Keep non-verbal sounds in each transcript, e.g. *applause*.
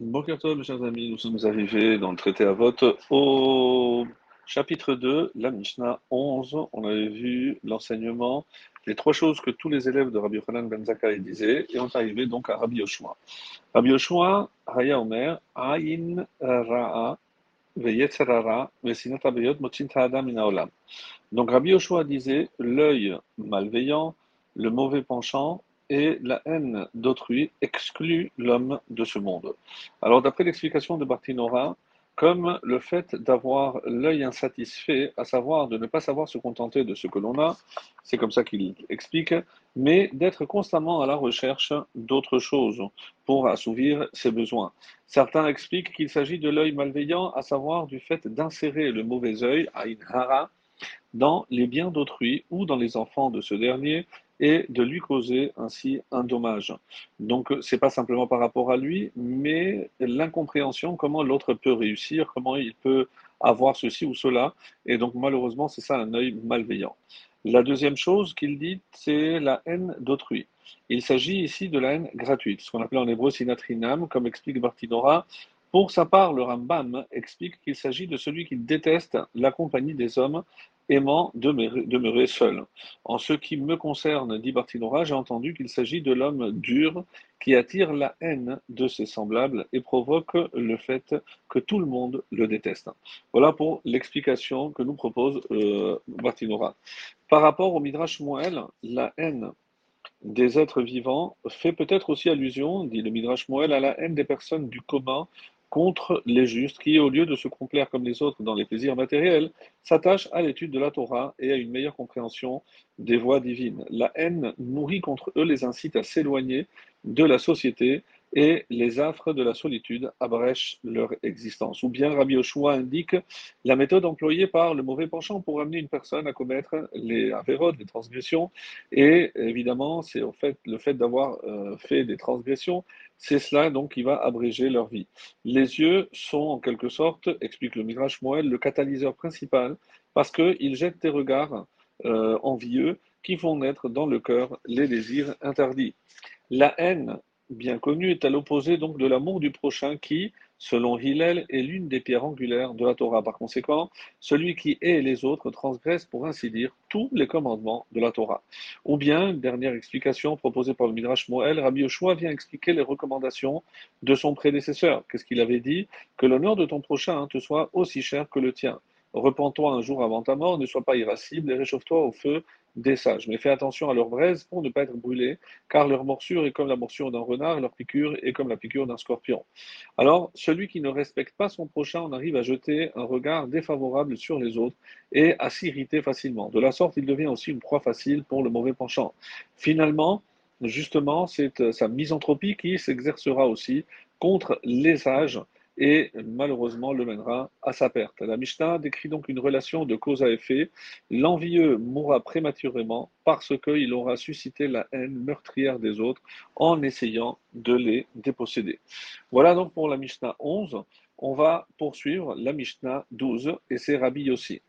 Bonjour mes chers amis, nous sommes arrivés dans le traité à vote au chapitre 2, la Mishnah 11. On avait vu l'enseignement, les trois choses que tous les élèves de Rabbi Yochanan ben Zakkai disaient, et on est arrivé donc à Rabbi Yoshua. Rabbi Yoshua, Haya Omer, Ayin Ra'a, Veyetzerara, Vesinat Motzin Ta'adam Inaolam. Donc Rabbi Yoshua disait, l'œil malveillant, le mauvais penchant, et la haine d'autrui exclut l'homme de ce monde. Alors, d'après l'explication de Bartinora, comme le fait d'avoir l'œil insatisfait, à savoir de ne pas savoir se contenter de ce que l'on a, c'est comme ça qu'il explique, mais d'être constamment à la recherche d'autres choses pour assouvir ses besoins. Certains expliquent qu'il s'agit de l'œil malveillant, à savoir du fait d'insérer le mauvais œil, à hara, dans les biens d'autrui ou dans les enfants de ce dernier, et de lui causer ainsi un dommage. Donc, c'est pas simplement par rapport à lui, mais l'incompréhension, comment l'autre peut réussir, comment il peut avoir ceci ou cela. Et donc, malheureusement, c'est ça un œil malveillant. La deuxième chose qu'il dit, c'est la haine d'autrui. Il s'agit ici de la haine gratuite, ce qu'on appelle en hébreu sinatrinam, comme explique Bartinora. Pour sa part, le Rambam explique qu'il s'agit de celui qui déteste la compagnie des hommes aimant demeurer, seul. En ce qui me concerne, dit Bartinora, j'ai entendu qu'il s'agit de l'homme dur qui attire la haine de ses semblables et provoque le fait que tout le monde le déteste. Voilà pour l'explication que nous propose euh, Bartinora. Par rapport au Midrash Moël, la haine des êtres vivants fait peut-être aussi allusion, dit le Midrash Moël, à la haine des personnes du commun contre les justes qui, au lieu de se complaire comme les autres dans les plaisirs matériels, s'attachent à l'étude de la Torah et à une meilleure compréhension des voies divines. La haine nourrie contre eux les incite à s'éloigner de la société et les affres de la solitude abrèchent leur existence. Ou bien Rabbi Yoshua indique la méthode employée par le mauvais penchant pour amener une personne à commettre les avérodes, les transgressions, et évidemment, c'est au fait, le fait d'avoir euh, fait des transgressions, c'est cela donc qui va abréger leur vie. Les yeux sont en quelque sorte, explique le Midrash Moël, le catalyseur principal parce qu'ils jettent des regards euh, envieux qui font naître dans le cœur les désirs interdits. La haine bien connu, est à l'opposé donc de l'amour du prochain qui, selon Hillel, est l'une des pierres angulaires de la Torah. Par conséquent, celui qui hait les autres transgresse, pour ainsi dire, tous les commandements de la Torah. Ou bien, dernière explication proposée par le Midrash Moël, Rabbi Yoshua vient expliquer les recommandations de son prédécesseur. Qu'est-ce qu'il avait dit? Que l'honneur de ton prochain te soit aussi cher que le tien. Repends-toi un jour avant ta mort, ne sois pas irascible et réchauffe-toi au feu des sages. Mais fais attention à leur braise pour ne pas être brûlé, car leur morsure est comme la morsure d'un renard, leur piqûre est comme la piqûre d'un scorpion. Alors, celui qui ne respecte pas son prochain en arrive à jeter un regard défavorable sur les autres et à s'irriter facilement. De la sorte, il devient aussi une proie facile pour le mauvais penchant. Finalement, justement, c'est sa misanthropie qui s'exercera aussi contre les sages et malheureusement le mènera à sa perte. La Mishnah décrit donc une relation de cause à effet. L'envieux mourra prématurément parce qu'il aura suscité la haine meurtrière des autres en essayant de les déposséder. Voilà donc pour la Mishnah 11. On va poursuivre la Mishnah 12 et c'est Rabbi aussi.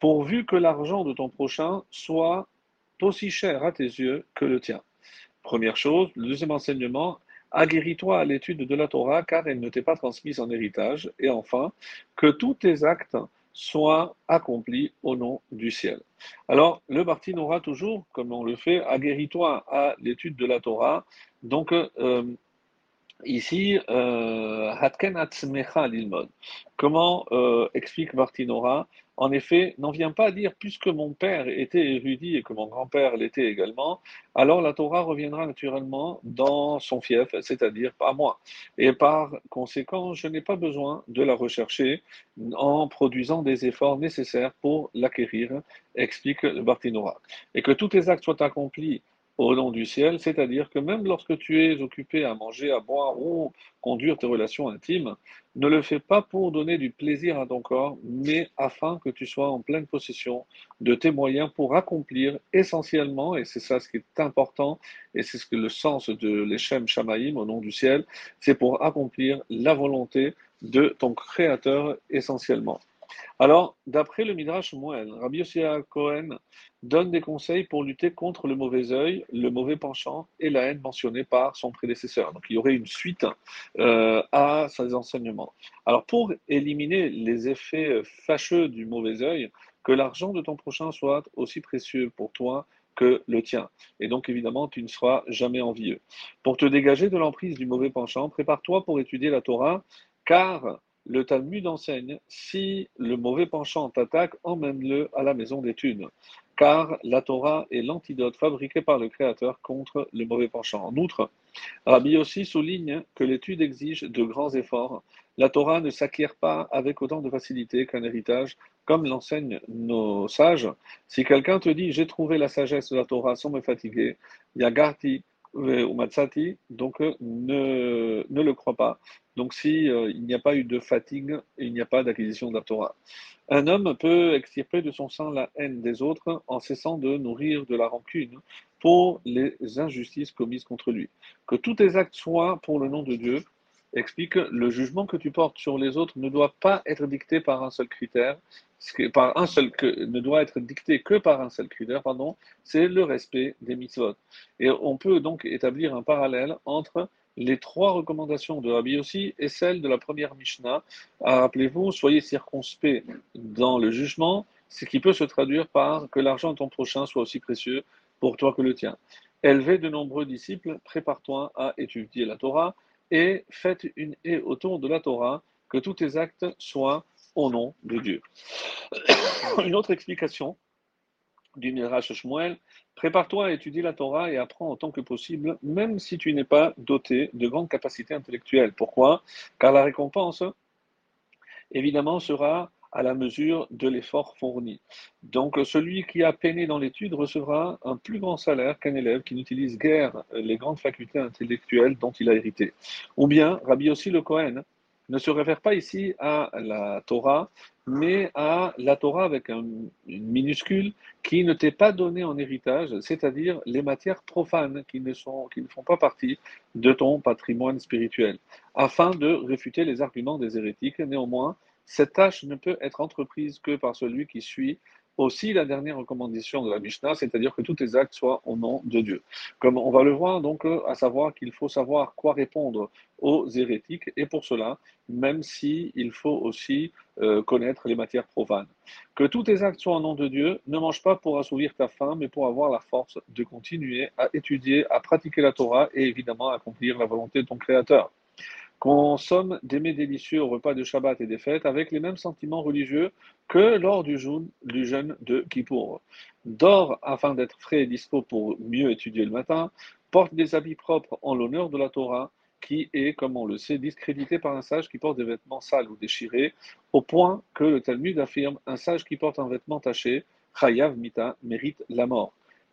Pourvu que l'argent de ton prochain soit aussi cher à tes yeux que le tien. Première chose, le deuxième enseignement, Aguerris-toi à l'étude de la Torah, car elle ne t'est pas transmise en héritage. Et enfin, que tous tes actes soient accomplis au nom du ciel. Alors, le Bartine aura toujours, comme on le fait, aguerris-toi à l'étude de la Torah. Donc, euh, ici, euh. Comment euh, explique Bartinora en effet, n'en vient pas à dire puisque mon père était érudit et que mon grand-père l'était également, alors la Torah reviendra naturellement dans son fief, c'est-à-dire pas moi. Et par conséquent, je n'ai pas besoin de la rechercher en produisant des efforts nécessaires pour l'acquérir, explique le Bartinora. Et que tous tes actes soient accomplis au nom du ciel, c'est-à-dire que même lorsque tu es occupé à manger, à boire ou conduire tes relations intimes, ne le fais pas pour donner du plaisir à ton corps, mais afin que tu sois en pleine possession de tes moyens pour accomplir essentiellement, et c'est ça ce qui est important, et c'est ce que le sens de l'Echem Shamaïm au nom du ciel, c'est pour accomplir la volonté de ton Créateur essentiellement. Alors, d'après le Midrash Moël, Rabbi Yossi Cohen donne des conseils pour lutter contre le mauvais œil, le mauvais penchant et la haine mentionnée par son prédécesseur. Donc, il y aurait une suite euh, à ses enseignements. Alors, pour éliminer les effets fâcheux du mauvais œil, que l'argent de ton prochain soit aussi précieux pour toi que le tien. Et donc, évidemment, tu ne seras jamais envieux. Pour te dégager de l'emprise du mauvais penchant, prépare-toi pour étudier la Torah, car le Talmud enseigne si le mauvais penchant t'attaque, emmène-le à la maison d'études. Car la Torah est l'antidote fabriqué par le Créateur contre le mauvais penchant. En outre, Rabbi aussi souligne que l'étude exige de grands efforts. La Torah ne s'acquiert pas avec autant de facilité qu'un héritage, comme l'enseignent nos sages. Si quelqu'un te dit j'ai trouvé la sagesse de la Torah sans me fatiguer, Matsati, donc ne, ne le crois pas. Donc si euh, il n'y a pas eu de fatigue, il n'y a pas d'acquisition de la Torah. Un homme peut extirper de son sang la haine des autres en cessant de nourrir de la rancune pour les injustices commises contre lui. Que tous tes actes soient pour le nom de Dieu, explique le jugement que tu portes sur les autres ne doit pas être dicté par un seul critère, par un seul que, ne doit être dicté que par un seul critère, pardon, c'est le respect des mitzvot. Et on peut donc établir un parallèle entre les trois recommandations de Rabbi Yossi et celles de la première Mishnah. Ah, rappelez-vous, soyez circonspect dans le jugement, ce qui peut se traduire par que l'argent de ton prochain soit aussi précieux pour toi que le tien. Élevez de nombreux disciples, prépare-toi à étudier la Torah et faites une haie autour de la Torah, que tous tes actes soient au nom de Dieu. *coughs* une autre explication du Midrash Shmuel, prépare-toi à étudier la Torah et apprends autant que possible, même si tu n'es pas doté de grandes capacités intellectuelles. Pourquoi? Car la récompense, évidemment, sera à la mesure de l'effort fourni. Donc celui qui a peiné dans l'étude recevra un plus grand salaire qu'un élève qui n'utilise guère les grandes facultés intellectuelles dont il a hérité. Ou bien, Rabbi aussi le Cohen ne se réfère pas ici à la Torah, mais à la Torah avec un, une minuscule qui ne t'est pas donnée en héritage, c'est-à-dire les matières profanes qui ne, sont, qui ne font pas partie de ton patrimoine spirituel, afin de réfuter les arguments des hérétiques. Néanmoins, cette tâche ne peut être entreprise que par celui qui suit aussi la dernière recommandation de la Mishnah, c'est-à-dire que tous tes actes soient au nom de Dieu. Comme on va le voir, donc, euh, à savoir qu'il faut savoir quoi répondre aux hérétiques, et pour cela, même si faut aussi euh, connaître les matières profanes. Que tous tes actes soient au nom de Dieu, ne mange pas pour assouvir ta faim, mais pour avoir la force de continuer à étudier, à pratiquer la Torah et évidemment accomplir la volonté de ton Créateur. Consomme des mets délicieux au repas de Shabbat et des fêtes avec les mêmes sentiments religieux que lors du jeûne, du jeûne de Kippour. Dors afin d'être frais et dispo pour mieux étudier le matin. Porte des habits propres en l'honneur de la Torah, qui est, comme on le sait, discrédité par un sage qui porte des vêtements sales ou déchirés, au point que le Talmud affirme un sage qui porte un vêtement taché, Chayav Mita, mérite la mort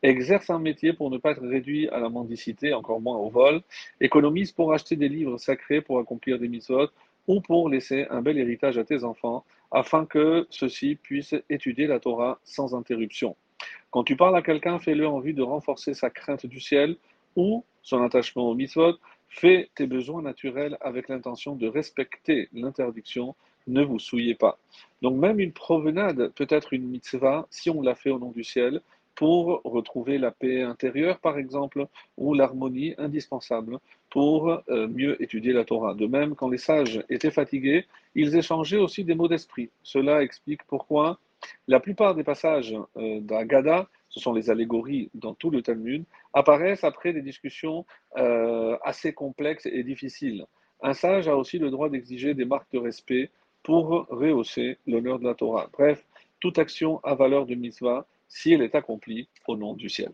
exerce un métier pour ne pas être réduit à la mendicité, encore moins au vol, économise pour acheter des livres sacrés pour accomplir des mitzvot ou pour laisser un bel héritage à tes enfants, afin que ceux-ci puissent étudier la Torah sans interruption. Quand tu parles à quelqu'un, fais-le en vue de renforcer sa crainte du ciel ou son attachement au mitzvot. Fais tes besoins naturels avec l'intention de respecter l'interdiction. Ne vous souillez pas. Donc même une provenade peut être une mitzvah si on l'a fait au nom du ciel, pour retrouver la paix intérieure, par exemple, ou l'harmonie indispensable pour euh, mieux étudier la Torah. De même, quand les sages étaient fatigués, ils échangeaient aussi des mots d'esprit. Cela explique pourquoi la plupart des passages euh, d'Agada, ce sont les allégories dans tout le Talmud, apparaissent après des discussions euh, assez complexes et difficiles. Un sage a aussi le droit d'exiger des marques de respect pour rehausser l'honneur de la Torah. Bref, toute action à valeur de mitzvah si elle est accomplie au nom du ciel.